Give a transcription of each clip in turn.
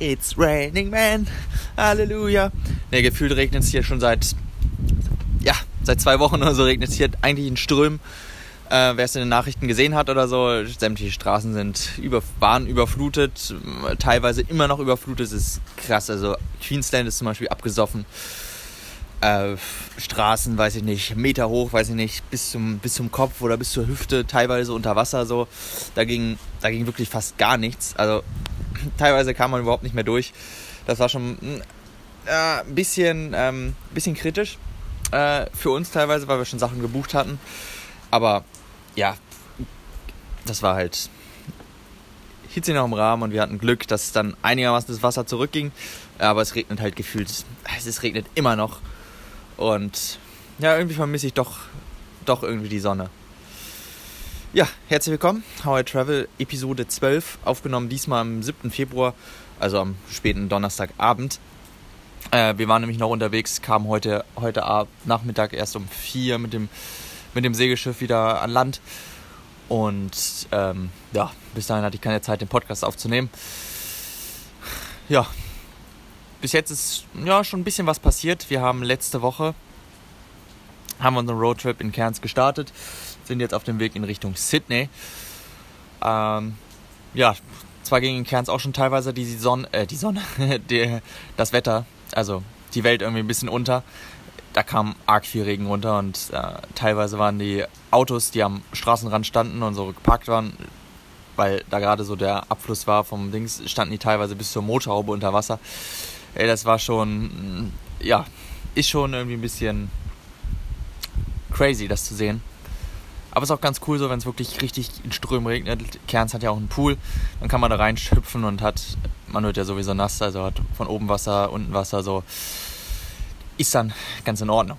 It's raining man. Halleluja. Ne, gefühlt regnet es hier schon seit, ja, seit zwei Wochen oder so regnet es hier eigentlich in Strömen. Äh, Wer es in den Nachrichten gesehen hat oder so, sämtliche Straßen sind über, waren überflutet, teilweise immer noch überflutet. Das ist krass. Also Queensland ist zum Beispiel abgesoffen. Äh, Straßen, weiß ich nicht, Meter hoch, weiß ich nicht, bis zum, bis zum Kopf oder bis zur Hüfte, teilweise unter Wasser so. Da ging, da ging wirklich fast gar nichts. Also teilweise kam man überhaupt nicht mehr durch. Das war schon äh, ein bisschen, ähm, bisschen kritisch äh, für uns teilweise, weil wir schon Sachen gebucht hatten. Aber ja, das war halt Hitze noch im Rahmen und wir hatten Glück, dass dann einigermaßen das Wasser zurückging. Aber es regnet halt gefühlt, es regnet immer noch. Und ja, irgendwie vermisse ich doch, doch irgendwie die Sonne. Ja, herzlich willkommen. How I Travel Episode 12, aufgenommen diesmal am 7. Februar, also am späten Donnerstagabend. Äh, wir waren nämlich noch unterwegs, kamen heute, heute Abend, Nachmittag erst um 4 mit dem mit dem Segelschiff wieder an Land. Und ähm, ja, bis dahin hatte ich keine Zeit, den Podcast aufzunehmen. Ja, bis jetzt ist ja schon ein bisschen was passiert. Wir haben letzte Woche haben unseren Roadtrip in Cairns gestartet, sind jetzt auf dem Weg in Richtung Sydney. Ähm, ja, zwar ging in Cairns auch schon teilweise die Sonne, äh, die Sonne, die, das Wetter, also die Welt irgendwie ein bisschen unter da kam arg viel Regen runter und äh, teilweise waren die Autos, die am Straßenrand standen und so geparkt waren, weil da gerade so der Abfluss war vom Dings, standen die teilweise bis zur Motorhaube unter Wasser. Ey, das war schon, mm, ja, ist schon irgendwie ein bisschen crazy, das zu sehen. Aber es ist auch ganz cool, so wenn es wirklich richtig in Strömen regnet. Kerns hat ja auch einen Pool, dann kann man da reinschüpfen und hat, man wird ja sowieso nass, also hat von oben Wasser, unten Wasser, so ist dann ganz in Ordnung.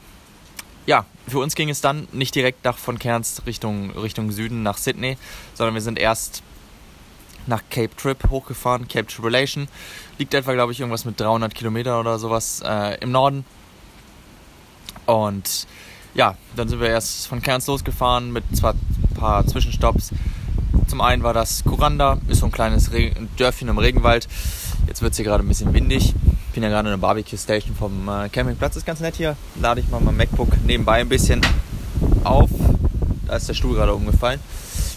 Ja, für uns ging es dann nicht direkt nach von Cairns Richtung, Richtung Süden nach Sydney, sondern wir sind erst nach Cape Trip hochgefahren. Cape Tribulation liegt etwa, glaube ich, irgendwas mit 300 Kilometern oder sowas äh, im Norden. Und ja, dann sind wir erst von Cairns losgefahren mit zwar ein paar Zwischenstopps. Zum einen war das Kuranda, ist so ein kleines Re Dörfchen im Regenwald. Jetzt wird es hier gerade ein bisschen windig. Ich bin ja gerade in der Barbecue Station vom äh, Campingplatz. Ist ganz nett hier. Lade ich mal mein MacBook nebenbei ein bisschen auf. Da ist der Stuhl gerade umgefallen.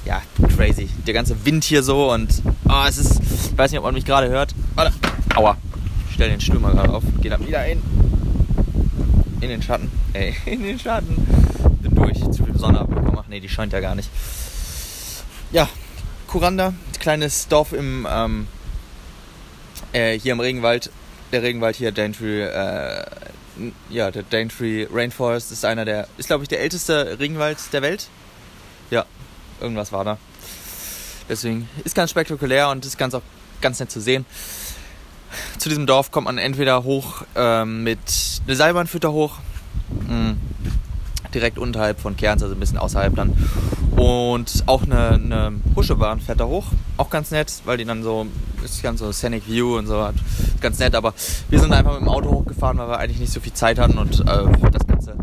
Ja, crazy. Der ganze Wind hier so und oh, es ist. Ich weiß nicht, ob man mich gerade hört. Warte. Aua. Ich stelle den Stuhl mal gerade auf. Geht dann wieder in. In den Schatten. Ey, in den Schatten. Bin durch. Zu viel Sonne abbekommen. Nee, die scheint ja gar nicht. Ja, Kuranda. Kleines Dorf im. Ähm, äh, hier im Regenwald der Regenwald hier, Daintree, äh, ja, der Daintree Rainforest ist einer der, ist glaube ich der älteste Regenwald der Welt. Ja, irgendwas war da. Deswegen ist ganz spektakulär und ist ganz auch ganz nett zu sehen. Zu diesem Dorf kommt man entweder hoch ähm, mit eine Seilbahn führt da hoch, mm, direkt unterhalb von Cairns, also ein bisschen außerhalb dann. Und auch eine, eine Huschebahn fährt da hoch. Auch ganz nett, weil die dann so, ist ganz so Scenic View und so hat. Ganz nett, aber wir sind einfach mit dem Auto hochgefahren, weil wir eigentlich nicht so viel Zeit hatten und äh, das ganze,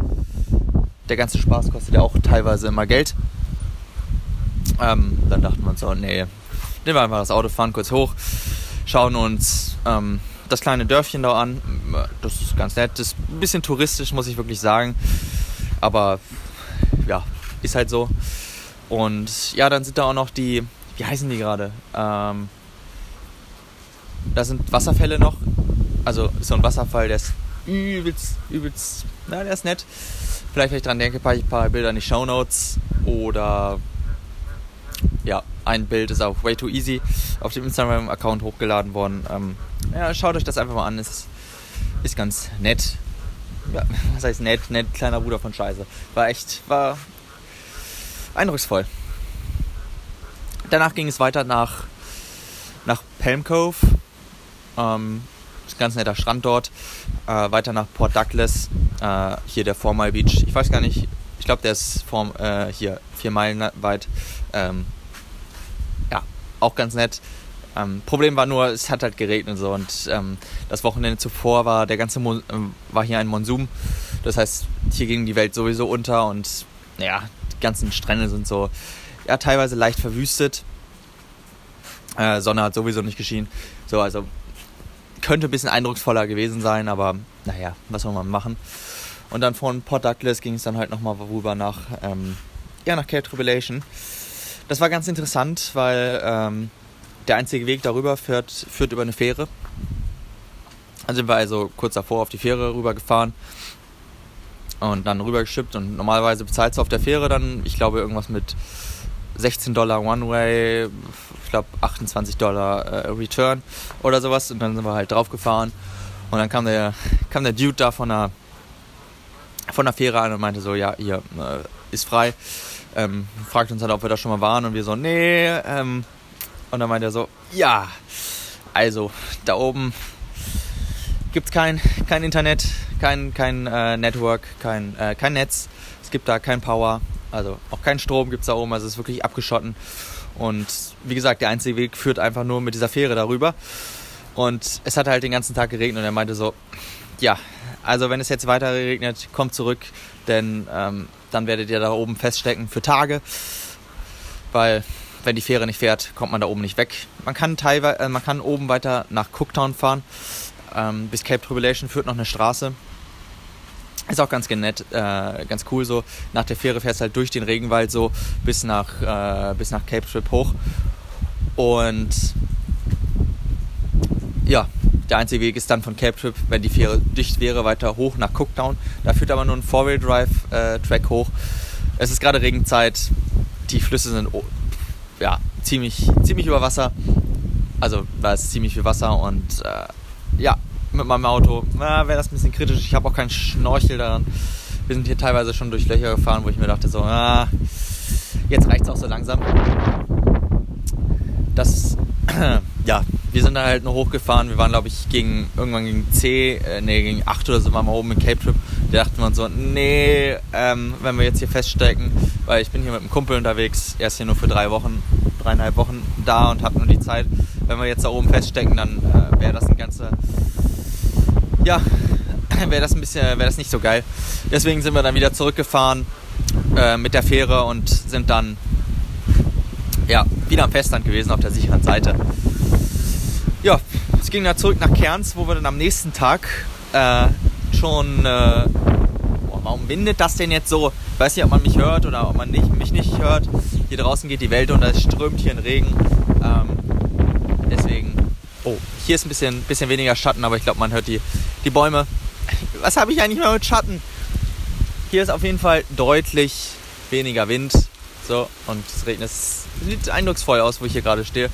der ganze Spaß kostet ja auch teilweise immer Geld. Ähm, dann dachten wir uns so, nee, nehmen wir einfach das Auto, fahren kurz hoch, schauen uns ähm, das kleine Dörfchen da an. Das ist ganz nett, das ist ein bisschen touristisch, muss ich wirklich sagen. Aber ja, ist halt so. Und ja, dann sind da auch noch die, wie heißen die gerade? Ähm, da sind Wasserfälle noch. Also so ein Wasserfall, der ist übelst, übelst, na, der ist nett. Vielleicht, wenn ich dran denke, packe ich ein paar Bilder in die Show Notes. Oder ja, ein Bild ist auch way too easy auf dem Instagram-Account hochgeladen worden. Ähm, ja, schaut euch das einfach mal an. Ist, ist ganz nett. Ja, was heißt nett? Nett, kleiner Bruder von Scheiße. War echt, war eindrucksvoll. Danach ging es weiter nach, nach Palm Cove. Ähm, ganz netter Strand dort. Äh, weiter nach Port Douglas. Äh, hier der Four Mile Beach. Ich weiß gar nicht, ich glaube, der ist vor, äh, hier vier Meilen weit. Ähm, auch ganz nett. Ähm, Problem war nur, es hat halt geregnet so und ähm, das Wochenende zuvor war der ganze Mon ähm, war hier ein Monsum. Das heißt, hier ging die Welt sowieso unter und ja, ganzen Strände sind so, ja, teilweise leicht verwüstet. Äh, Sonne hat sowieso nicht geschienen. So, also könnte ein bisschen eindrucksvoller gewesen sein, aber naja, was soll man machen. Und dann von Port Douglas ging es dann halt nochmal rüber nach, ähm, ja, nach Cape Tribulation. Das war ganz interessant, weil ähm, der einzige Weg darüber führt, führt über eine Fähre. Dann sind wir also kurz davor auf die Fähre rübergefahren und dann rübergeschippt und normalerweise bezahlst du auf der Fähre dann, ich glaube, irgendwas mit 16 Dollar One-Way, ich glaube 28 Dollar äh, Return oder sowas und dann sind wir halt draufgefahren und dann kam der, kam der Dude da von der, von der Fähre an und meinte so, ja, hier äh, ist frei, ähm, fragt uns halt, ob wir da schon mal waren und wir so, nee, ähm, und dann meinte er so, ja, also da oben gibt es kein, kein Internet, kein, kein äh, Network, kein, äh, kein Netz. Es gibt da kein Power, also auch kein Strom gibt es da oben, also es ist wirklich abgeschotten. Und wie gesagt, der einzige Weg führt einfach nur mit dieser Fähre darüber. Und es hat halt den ganzen Tag geregnet und er meinte so, ja, also wenn es jetzt weiter regnet, kommt zurück, denn ähm, dann werdet ihr da oben feststecken für Tage, weil wenn die Fähre nicht fährt, kommt man da oben nicht weg. Man kann teilweise, äh, man kann oben weiter nach Cooktown fahren, ähm, bis Cape Tribulation führt noch eine Straße. Ist auch ganz nett, äh, ganz cool so. Nach der Fähre fährst du halt durch den Regenwald so bis nach, äh, bis nach Cape Trip hoch. Und ja, der einzige Weg ist dann von Cape Trip, wenn die Fähre dicht wäre, weiter hoch nach Cooktown. Da führt aber nur ein Four-Wheel-Drive-Track äh, hoch. Es ist gerade Regenzeit. Die Flüsse sind ja, ziemlich, ziemlich über Wasser. Also da ist ziemlich viel Wasser und äh, ja, mit meinem Auto wäre das ein bisschen kritisch. Ich habe auch keinen Schnorchel daran. Wir sind hier teilweise schon durch Löcher gefahren, wo ich mir dachte, so, ah, jetzt reicht es auch so langsam. Das, ja, wir sind dann halt nur hochgefahren. Wir waren, glaube ich, gegen, irgendwann gegen C, äh, nee, gegen 8 oder so waren wir oben in Cape Trip. Da dachten wir so, nee, ähm, wenn wir jetzt hier feststecken, weil ich bin hier mit einem Kumpel unterwegs, er ist hier nur für drei Wochen, dreieinhalb Wochen da und hat nur die Zeit. Wenn wir jetzt da oben feststecken, dann äh, wäre das ein ganze ja, wäre das ein bisschen, wäre das nicht so geil. Deswegen sind wir dann wieder zurückgefahren äh, mit der Fähre und sind dann ja, wieder am Festland gewesen auf der sicheren Seite. Ja, es ging dann zurück nach Kerns, wo wir dann am nächsten Tag äh, schon. Äh, boah, warum windet das denn jetzt so? Ich weiß nicht, ob man mich hört oder ob man nicht, mich nicht hört. Hier draußen geht die Welt und es strömt hier in Regen. Ähm, deswegen. Oh, hier ist ein bisschen, bisschen weniger Schatten, aber ich glaube, man hört die, die Bäume. Was habe ich eigentlich mal mit Schatten? Hier ist auf jeden Fall deutlich weniger Wind. So, und es regnet. Es sieht eindrucksvoll aus, wo ich hier gerade stehe.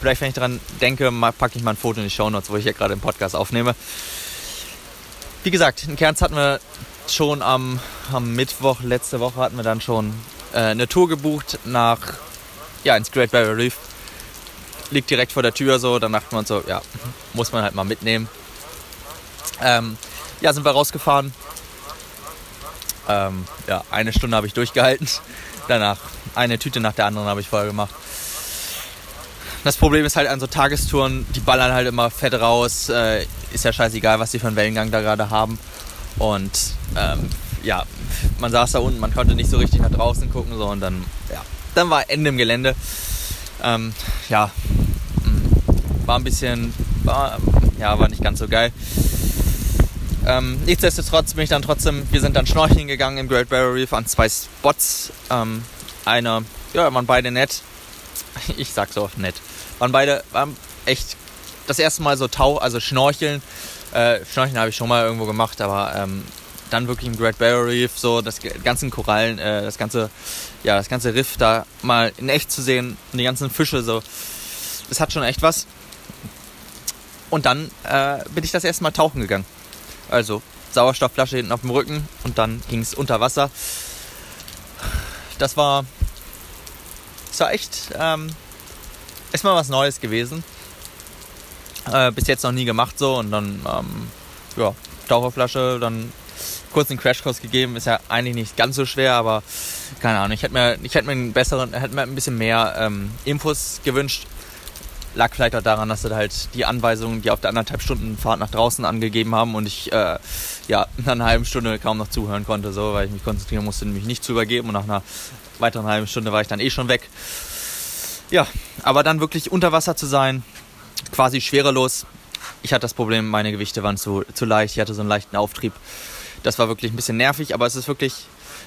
Vielleicht, wenn ich daran denke, packe ich mal ein Foto in die Show Notes, wo ich hier gerade im Podcast aufnehme. Wie gesagt, in Kerns hatten wir schon am, am Mittwoch, letzte Woche hatten wir dann schon äh, eine Tour gebucht nach, ja, ins Great Barrier Reef. Liegt direkt vor der Tür so, dann dachten wir uns so, ja, muss man halt mal mitnehmen. Ähm, ja, sind wir rausgefahren. Ähm, ja, eine Stunde habe ich durchgehalten. Danach eine Tüte nach der anderen habe ich vorher gemacht. Das Problem ist halt an so Tagestouren, die ballern halt immer fett raus. Äh, ist ja scheißegal, was die für einen Wellengang da gerade haben. Und ähm, ja, man saß da unten, man konnte nicht so richtig nach draußen gucken. So, und dann, ja, dann war Ende im Gelände. Ähm, ja, mm, war ein bisschen, war, ja, war nicht ganz so geil. Ähm, nichtsdestotrotz bin ich dann trotzdem, wir sind dann schnorcheln gegangen im Great Barrier Reef an zwei Spots. Ähm, einer, ja, waren beide nett. Ich sag so nett. Waren beide, waren echt das erste Mal so tauch, also schnorcheln. Äh, schnorcheln habe ich schon mal irgendwo gemacht, aber ähm, dann wirklich im Great Barrier Reef, so das ganzen Korallen, äh, das ganze, ja, das ganze Riff da mal in echt zu sehen und die ganzen Fische so. Das hat schon echt was. Und dann äh, bin ich das erste Mal tauchen gegangen. Also Sauerstoffflasche hinten auf dem Rücken und dann ging es unter Wasser. Das war, das war echt ähm, erstmal was Neues gewesen. Äh, bis jetzt noch nie gemacht so und dann ähm, ja, Taucherflasche, dann kurz den Crashkurs gegeben, ist ja eigentlich nicht ganz so schwer, aber keine Ahnung, ich hätte mir, ich hätte mir einen besseren, hätte mir ein bisschen mehr ähm, Infos gewünscht, lag vielleicht auch daran, dass sie halt die Anweisungen, die auf der anderthalb Stunden Fahrt nach draußen angegeben haben und ich äh, ja nach einer halben Stunde kaum noch zuhören konnte, so weil ich mich konzentrieren musste, mich nicht zu übergeben und nach einer weiteren halben Stunde war ich dann eh schon weg. Ja, aber dann wirklich unter Wasser zu sein, quasi schwerelos, ich hatte das Problem, meine Gewichte waren zu, zu leicht. Ich hatte so einen leichten Auftrieb. Das war wirklich ein bisschen nervig, aber es ist wirklich,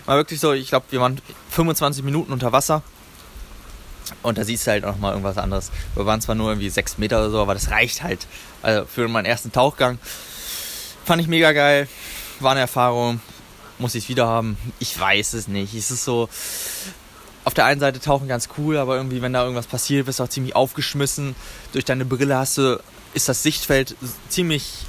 war wirklich so, ich glaube, wir waren 25 Minuten unter Wasser. Und da siehst du halt auch mal irgendwas anderes. Wir waren zwar nur irgendwie 6 Meter oder so, aber das reicht halt. Also für meinen ersten Tauchgang. Fand ich mega geil. War eine Erfahrung. Muss ich es wieder haben? Ich weiß es nicht. Es ist so. Auf der einen Seite tauchen ganz cool, aber irgendwie, wenn da irgendwas passiert, bist du auch ziemlich aufgeschmissen. Durch deine Brille hast du, ist das Sichtfeld ziemlich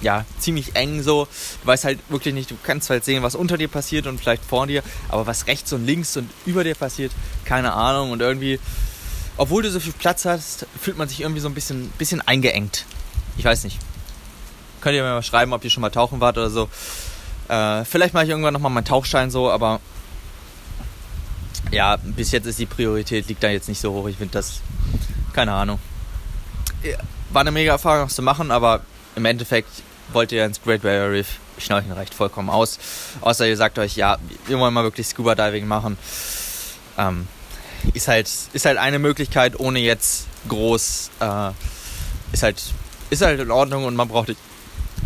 ja, ziemlich eng so. Du weißt halt wirklich nicht, du kannst halt sehen, was unter dir passiert und vielleicht vor dir, aber was rechts und links und über dir passiert, keine Ahnung. Und irgendwie, obwohl du so viel Platz hast, fühlt man sich irgendwie so ein bisschen, bisschen eingeengt. Ich weiß nicht. Könnt ihr mir mal schreiben, ob ihr schon mal tauchen wart oder so. Äh, vielleicht mache ich irgendwann nochmal meinen Tauchschein so, aber ja, bis jetzt ist die Priorität, liegt da jetzt nicht so hoch. Ich finde das, keine Ahnung. War eine mega Erfahrung, was zu machen, aber im Endeffekt wollt ihr ins Great Barrier Reef, Schnorcheln reicht vollkommen aus. Außer ihr sagt euch, ja, wir wollen mal wirklich Scuba Diving machen. Ähm, ist, halt, ist halt eine Möglichkeit, ohne jetzt groß, äh, ist, halt, ist halt in Ordnung und man braucht,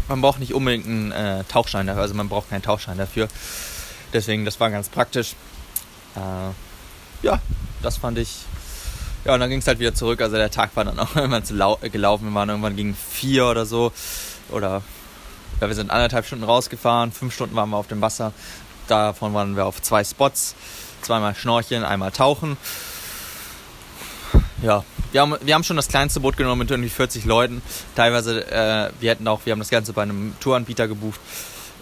man braucht nicht unbedingt einen äh, Tauchschein dafür, also man braucht keinen Tauchschein dafür. Deswegen, das war ganz praktisch. Äh, ja, das fand ich. Ja, und dann ging es halt wieder zurück. Also der Tag war dann auch irgendwann zu gelaufen. Wir waren irgendwann gegen vier oder so oder ja, wir sind anderthalb Stunden rausgefahren, fünf Stunden waren wir auf dem Wasser. Davon waren wir auf zwei Spots, zweimal Schnorcheln, einmal Tauchen. Ja, wir haben, wir haben schon das kleinste Boot genommen mit irgendwie 40 Leuten. Teilweise, äh, wir hätten auch, wir haben das Ganze bei einem Touranbieter gebucht.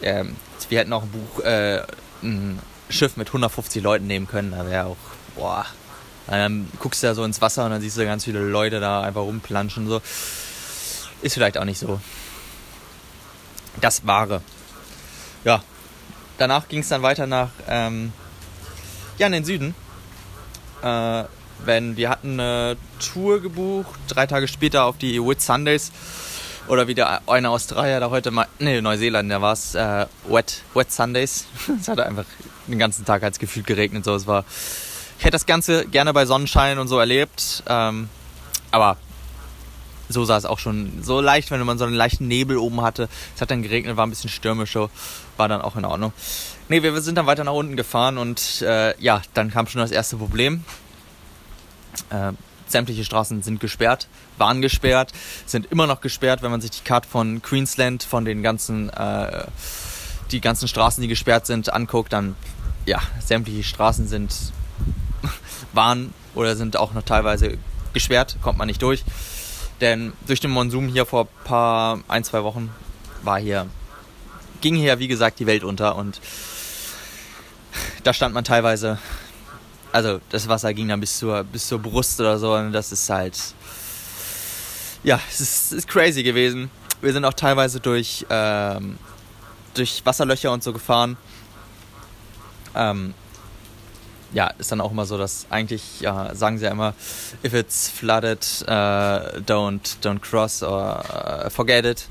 Ähm, wir hätten auch ein Buch, äh, ein Schiff mit 150 Leuten nehmen können. Da wäre auch, boah. Dann guckst du da so ins Wasser und dann siehst du ganz viele Leute da einfach rumplanschen. So. Ist vielleicht auch nicht so das Wahre. Ja, danach ging es dann weiter nach, ähm, ja, in den Süden. Äh, wenn wir hatten eine Tour gebucht, drei Tage später auf die Whit Sundays. Oder wie der eine Australier da heute mal, ne, Neuseeland, war es, äh, Wet, Wet Sundays. es hat einfach den ganzen Tag als gefühlt geregnet. So, es war, ich hätte das Ganze gerne bei Sonnenschein und so erlebt. Ähm, aber so sah es auch schon so leicht, wenn man so einen leichten Nebel oben hatte. Es hat dann geregnet, war ein bisschen stürmisch, so, war dann auch in Ordnung. Nee, wir, sind dann weiter nach unten gefahren und äh, ja, dann kam schon das erste Problem. Äh, sämtliche Straßen sind gesperrt, waren gesperrt, sind immer noch gesperrt, wenn man sich die Karte von Queensland, von den ganzen, äh, die ganzen Straßen, die gesperrt sind, anguckt, dann ja, sämtliche Straßen sind, waren oder sind auch noch teilweise gesperrt, kommt man nicht durch. Denn durch den Monsum hier vor paar, ein, zwei Wochen war hier, ging hier wie gesagt die Welt unter und da stand man teilweise, also das Wasser ging dann bis zur, bis zur Brust oder so und das ist halt, ja, es ist, ist crazy gewesen. Wir sind auch teilweise durch, ähm, durch Wasserlöcher und so gefahren. Ähm, ja, ist dann auch immer so, dass eigentlich, ja, sagen sie ja immer, if it's flooded, uh, don't, don't cross or uh, forget it.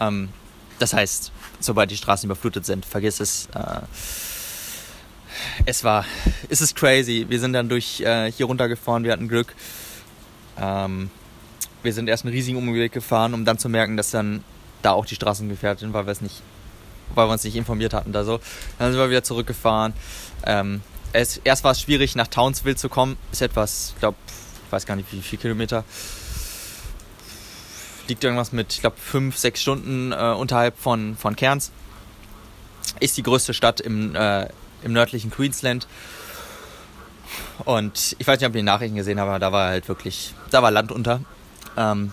Ähm, das heißt, sobald die Straßen überflutet sind, vergiss es. Äh, es war, es ist crazy. Wir sind dann durch äh, hier runtergefahren, wir hatten Glück. Ähm, wir sind erst einen riesigen Umweg gefahren, um dann zu merken, dass dann da auch die Straßen gefährdet sind, weil wir es nicht, weil wir uns nicht informiert hatten da so. Dann sind wir wieder zurückgefahren. Ähm, es, erst war es schwierig, nach Townsville zu kommen. Ist etwas, ich glaube, ich weiß gar nicht, wie viele Kilometer. Liegt irgendwas mit, ich glaube, fünf, sechs Stunden äh, unterhalb von, von Cairns. Ist die größte Stadt im, äh, im nördlichen Queensland. Und ich weiß nicht, ob ihr die Nachrichten gesehen habt, aber da war halt wirklich, da war Land unter. Ähm,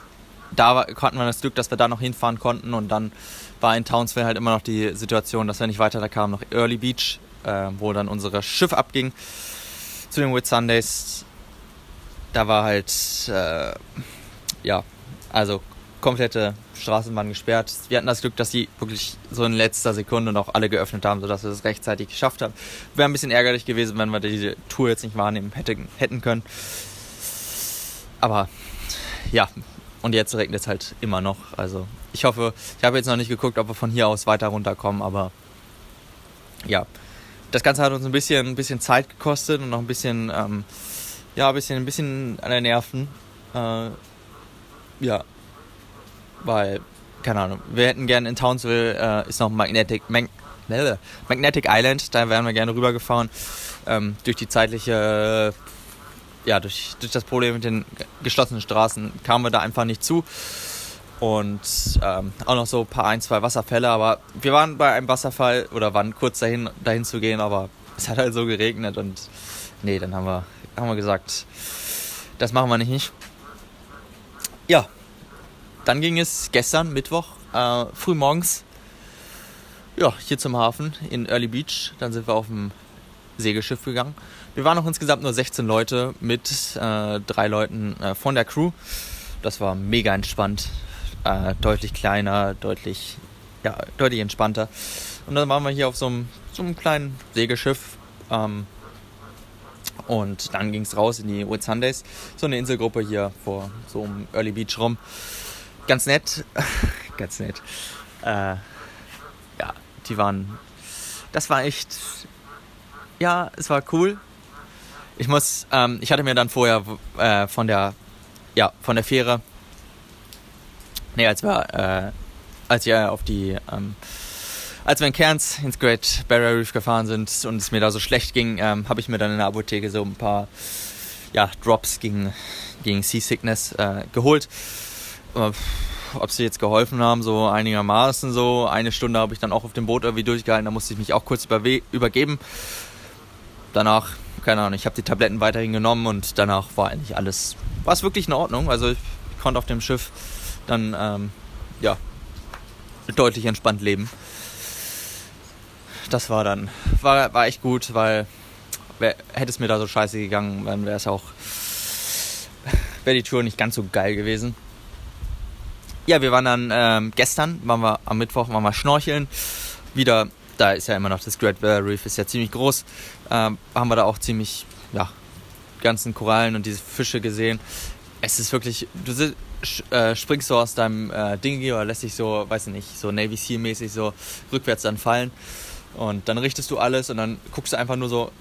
da hatten wir das Glück, dass wir da noch hinfahren konnten und dann war in Townsville halt immer noch die Situation, dass wir nicht weiter da kamen, noch Early Beach äh, wo dann unser Schiff abging zu den Whit Sundays. Da war halt, äh, ja, also komplette Straßen waren gesperrt. Wir hatten das Glück, dass sie wirklich so in letzter Sekunde noch alle geöffnet haben, sodass wir das rechtzeitig geschafft haben. Wäre ein bisschen ärgerlich gewesen, wenn wir diese Tour jetzt nicht wahrnehmen hätten, hätten können. Aber ja, und jetzt regnet es halt immer noch. Also ich hoffe, ich habe jetzt noch nicht geguckt, ob wir von hier aus weiter runterkommen, aber ja, das Ganze hat uns ein bisschen, ein bisschen Zeit gekostet und noch ein bisschen, ähm, ja, ein bisschen, ein bisschen an den Nerven. Äh, ja, weil, keine Ahnung, wir hätten gerne in Townsville, äh, ist noch Magnetic, Mag Magnetic Island, da wären wir gerne rübergefahren. Ähm, durch die zeitliche, ja, durch, durch das Problem mit den geschlossenen Straßen kamen wir da einfach nicht zu. Und ähm, auch noch so ein paar, ein, zwei Wasserfälle. Aber wir waren bei einem Wasserfall oder waren kurz dahin, dahin zu gehen, aber es hat halt so geregnet und nee, dann haben wir, haben wir gesagt, das machen wir nicht. Ja, dann ging es gestern, Mittwoch, äh, früh morgens, ja, hier zum Hafen in Early Beach. Dann sind wir auf dem Segelschiff gegangen. Wir waren noch insgesamt nur 16 Leute mit äh, drei Leuten äh, von der Crew. Das war mega entspannt, äh, deutlich kleiner, deutlich, ja, deutlich entspannter. Und dann waren wir hier auf so einem, so einem kleinen Segelschiff. Ähm, und dann ging es raus in die Sundays, so eine Inselgruppe hier vor so einem Early Beach rum. Ganz nett, ganz nett. Äh, ja, die waren, das war echt, ja, es war cool. Ich muss, ähm, ich hatte mir dann vorher äh, von der, ja, von der Fähre, nee, als wir, äh, als wir auf die, ähm, als wir in Cairns ins Great Barrier Reef gefahren sind und es mir da so schlecht ging, ähm, habe ich mir dann in der Apotheke so ein paar ja, Drops gegen, gegen Seasickness äh, geholt. Äh, ob sie jetzt geholfen haben, so einigermaßen so. Eine Stunde habe ich dann auch auf dem Boot irgendwie durchgehalten, da musste ich mich auch kurz übergeben. Danach, keine Ahnung, ich habe die Tabletten weiterhin genommen und danach war eigentlich alles, war es wirklich in Ordnung. Also ich konnte auf dem Schiff dann, ähm, ja, deutlich entspannt leben das war dann, war, war echt gut, weil wär, hätte es mir da so scheiße gegangen, dann wäre es auch, wäre die Tour nicht ganz so geil gewesen. Ja, wir waren dann ähm, gestern, waren wir am Mittwoch, waren wir schnorcheln. Wieder, da ist ja immer noch das Great Barrier Reef, ist ja ziemlich groß. Ähm, haben wir da auch ziemlich, ja, ganzen Korallen und diese Fische gesehen. Es ist wirklich, du äh, springst so aus deinem äh, Dingy oder lässt dich so, weiß ich nicht, so Navy Seal mäßig so rückwärts dann fallen. Und dann richtest du alles und dann guckst du einfach nur so,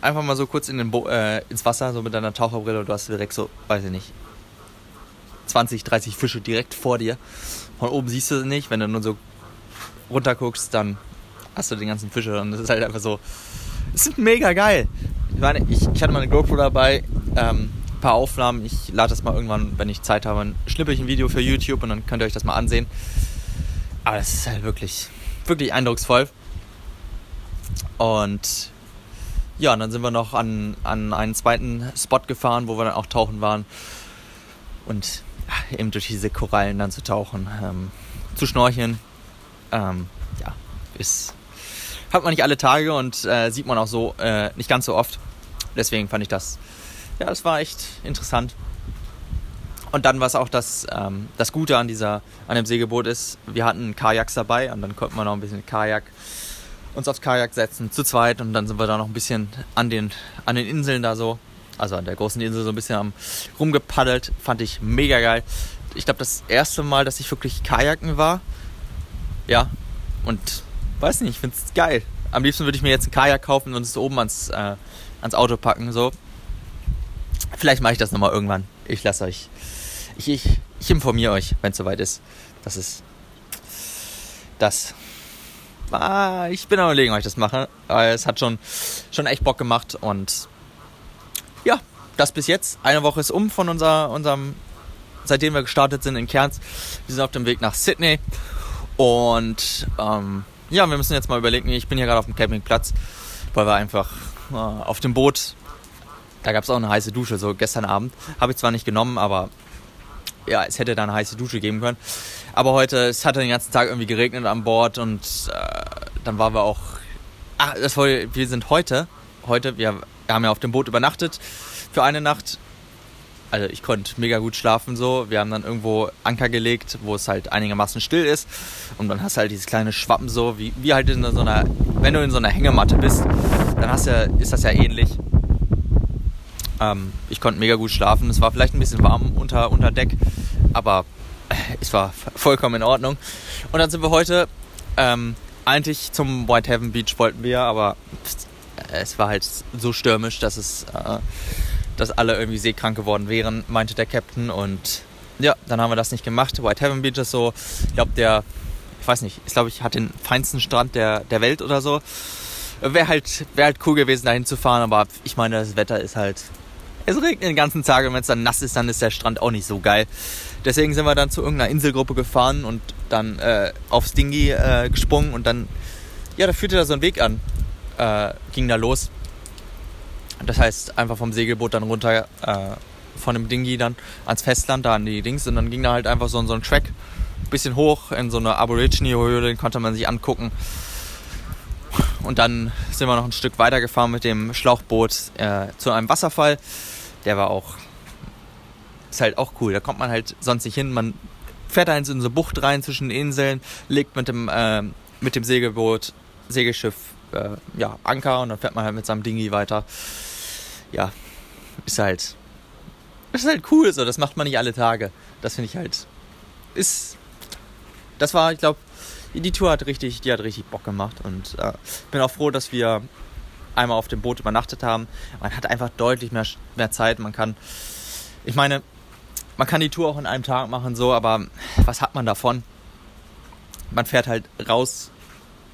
einfach mal so kurz in den Bo äh, ins Wasser, so mit deiner Taucherbrille und du hast direkt so, weiß ich nicht, 20, 30 Fische direkt vor dir. Von oben siehst du sie nicht, wenn du nur so runter guckst, dann hast du den ganzen Fische und das ist halt einfach so, es ist mega geil. Ich meine, ich, ich hatte mal eine GoPro dabei, ähm, ein paar Aufnahmen, ich lade das mal irgendwann, wenn ich Zeit habe, schnippe ich ein Video für YouTube und dann könnt ihr euch das mal ansehen. Aber es ist halt wirklich, wirklich eindrucksvoll. Und ja, und dann sind wir noch an, an einen zweiten Spot gefahren, wo wir dann auch tauchen waren. Und eben durch diese Korallen dann zu tauchen, ähm, zu schnorcheln. Ähm, ja, ist, hat man nicht alle Tage und äh, sieht man auch so äh, nicht ganz so oft. Deswegen fand ich das, ja, das war echt interessant. Und dann was auch das, ähm, das Gute an dieser, an dem Segelboot ist, wir hatten Kajaks dabei und dann konnte man noch ein bisschen Kajak uns aufs Kajak setzen, zu zweit und dann sind wir da noch ein bisschen an den, an den Inseln da so, also an der großen Insel so ein bisschen am rumgepaddelt, fand ich mega geil. Ich glaube, das erste Mal, dass ich wirklich Kajaken war, ja, und weiß nicht, ich finde es geil. Am liebsten würde ich mir jetzt ein Kajak kaufen und es oben ans, äh, ans Auto packen, so. Vielleicht mache ich das nochmal irgendwann. Ich lasse euch, ich, ich, ich informiere euch, wenn es soweit ist. Das ist das ah, ich bin am überlegen, ob ich das mache. Es hat schon, schon echt Bock gemacht und ja, das bis jetzt. Eine Woche ist um von unser, unserem, seitdem wir gestartet sind in Cairns. Wir sind auf dem Weg nach Sydney und ähm, ja, wir müssen jetzt mal überlegen. Ich bin hier gerade auf dem Campingplatz, weil wir einfach äh, auf dem Boot, da gab es auch eine heiße Dusche, so gestern Abend. Habe ich zwar nicht genommen, aber ja, es hätte da eine heiße Dusche geben können. Aber heute, es hat den ganzen Tag irgendwie geregnet an Bord und äh, dann waren wir auch. Ach, das war, wir sind heute, heute, wir haben ja auf dem Boot übernachtet für eine Nacht. Also ich konnte mega gut schlafen so. Wir haben dann irgendwo Anker gelegt, wo es halt einigermaßen still ist. Und dann hast du halt dieses kleine Schwappen so, wie, wie halt in so einer, wenn du in so einer Hängematte bist, dann hast du, ist das ja ähnlich. Ähm, ich konnte mega gut schlafen. Es war vielleicht ein bisschen warm unter, unter Deck, aber es war vollkommen in Ordnung. Und dann sind wir heute, ähm, eigentlich zum Whitehaven Beach wollten wir, aber es war halt so stürmisch, dass es, äh, dass alle irgendwie seekrank geworden wären, meinte der Captain. Und ja, dann haben wir das nicht gemacht. White Heaven Beach ist so, ich glaube, der, ich weiß nicht, ich glaube, ich hatte den feinsten Strand der, der Welt oder so. Wäre halt, wär halt cool gewesen, da hinzufahren, aber ich meine, das Wetter ist halt. Es regnet den ganzen Tag und wenn es dann nass ist, dann ist der Strand auch nicht so geil. Deswegen sind wir dann zu irgendeiner Inselgruppe gefahren und dann äh, aufs Dingi äh, gesprungen und dann, ja, da führte da so ein Weg an. Äh, ging da los. Das heißt, einfach vom Segelboot dann runter äh, von dem Dingi dann ans Festland, da an die Dings. Und dann ging da halt einfach so, so ein Track ein bisschen hoch in so eine Aborigine-Höhle, den konnte man sich angucken. Und dann sind wir noch ein Stück weiter gefahren mit dem Schlauchboot äh, zu einem Wasserfall. Der war auch, ist halt auch cool. Da kommt man halt sonst nicht hin. Man fährt da in so eine Bucht rein zwischen den Inseln, legt mit dem, äh, mit dem Segelboot, Segelschiff, äh, ja, Anker und dann fährt man halt mit seinem Dingi weiter. Ja, ist halt ist halt cool so, das macht man nicht alle Tage. Das finde ich halt. Ist. Das war, ich glaube, die Tour hat richtig, die hat richtig Bock gemacht und äh, bin auch froh, dass wir einmal auf dem Boot übernachtet haben. Man hat einfach deutlich mehr, mehr Zeit. Man kann, ich meine, man kann die Tour auch in einem Tag machen, so, aber was hat man davon? Man fährt halt raus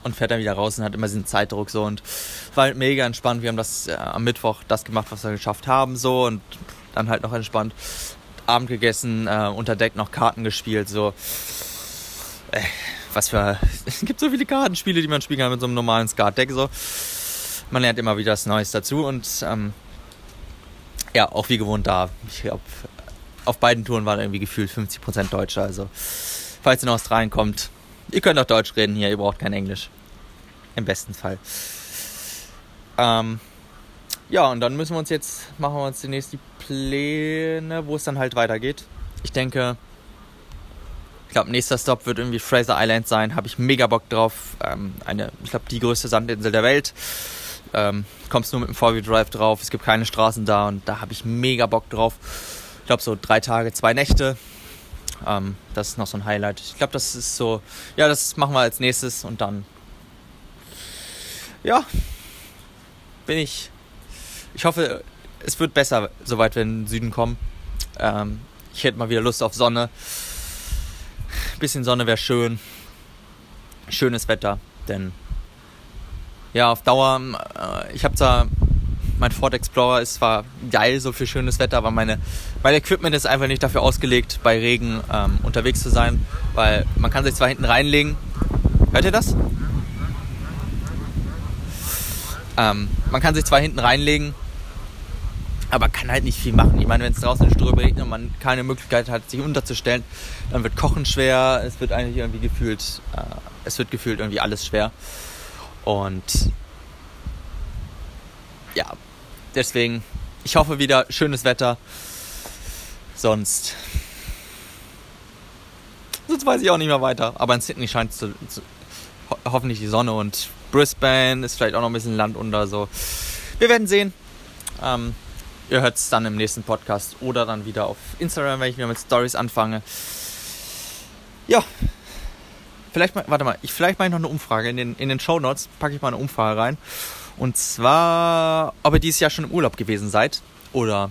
und fährt dann wieder raus und hat immer diesen Zeitdruck so und war halt mega entspannt. Wir haben das äh, am Mittwoch das gemacht, was wir geschafft haben, so und dann halt noch entspannt Abend gegessen, äh, unter Deck noch Karten gespielt, so. Äh, was für. Es gibt so viele Kartenspiele, die man spielen kann mit so einem normalen Skat-Deck, so. Man lernt immer wieder was Neues dazu und ähm, ja, auch wie gewohnt da. Ich glaube, auf beiden Touren waren irgendwie gefühlt 50% Deutsche, also falls ihr in Australien kommt, ihr könnt auch Deutsch reden hier, ihr braucht kein Englisch. Im besten Fall. Ähm, ja, und dann müssen wir uns jetzt, machen wir uns demnächst die Pläne, wo es dann halt weitergeht. Ich denke, ich glaube, nächster Stop wird irgendwie Fraser Island sein. Habe ich mega Bock drauf. Ähm, eine, ich glaube, die größte Sandinsel der Welt. Ähm, kommst nur mit dem VW Drive drauf. Es gibt keine Straßen da und da habe ich mega Bock drauf. Ich glaube, so drei Tage, zwei Nächte. Ähm, das ist noch so ein Highlight. Ich glaube, das ist so, ja, das machen wir als nächstes und dann, ja, bin ich ich hoffe, es wird besser, soweit wir in den Süden kommen. Ähm, ich hätte mal wieder Lust auf Sonne. Ein bisschen Sonne wäre schön. Schönes Wetter, denn ja, auf Dauer, äh, ich habe zwar, mein Ford Explorer ist zwar geil so für schönes Wetter, aber meine, mein Equipment ist einfach nicht dafür ausgelegt, bei Regen ähm, unterwegs zu sein, weil man kann sich zwar hinten reinlegen. Hört ihr das? Ähm, man kann sich zwar hinten reinlegen, aber kann halt nicht viel machen. Ich meine, wenn es draußen in Ströme regnet und man keine Möglichkeit hat, sich unterzustellen, dann wird Kochen schwer. Es wird eigentlich irgendwie gefühlt, äh, es wird gefühlt irgendwie alles schwer. Und ja, deswegen, ich hoffe wieder schönes Wetter. Sonst, sonst weiß ich auch nicht mehr weiter. Aber in Sydney scheint zu, zu, hoffentlich die Sonne und Brisbane ist vielleicht auch noch ein bisschen Land unter. So, wir werden sehen. Ähm, ihr hört es dann im nächsten Podcast oder dann wieder auf Instagram, wenn ich wieder mit Stories anfange. Ja, vielleicht mal, warte mal, ich vielleicht mache ich noch eine Umfrage in den in den Show Notes packe ich mal eine Umfrage rein und zwar, ob ihr dieses Jahr schon im Urlaub gewesen seid oder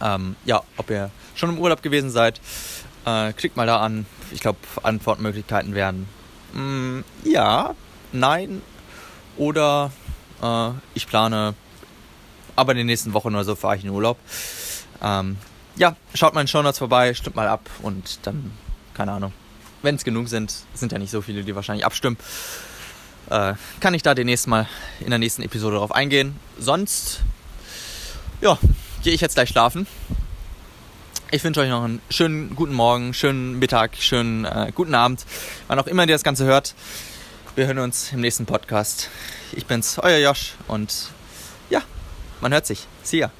ähm, ja, ob ihr schon im Urlaub gewesen seid. Äh, klickt mal da an. Ich glaube, Antwortmöglichkeiten werden mm, ja, nein oder äh, ich plane aber in den nächsten Wochen oder so fahre ich in Urlaub. Ähm, ja, schaut mal in Shownotes vorbei, stimmt mal ab und dann, keine Ahnung. Wenn es genug sind, sind ja nicht so viele, die wahrscheinlich abstimmen, äh, kann ich da demnächst mal in der nächsten Episode darauf eingehen. Sonst, ja, gehe ich jetzt gleich schlafen. Ich wünsche euch noch einen schönen guten Morgen, schönen Mittag, schönen äh, guten Abend, wann auch immer ihr das Ganze hört. Wir hören uns im nächsten Podcast. Ich bin's, euer Josh und man hört sich. See ya.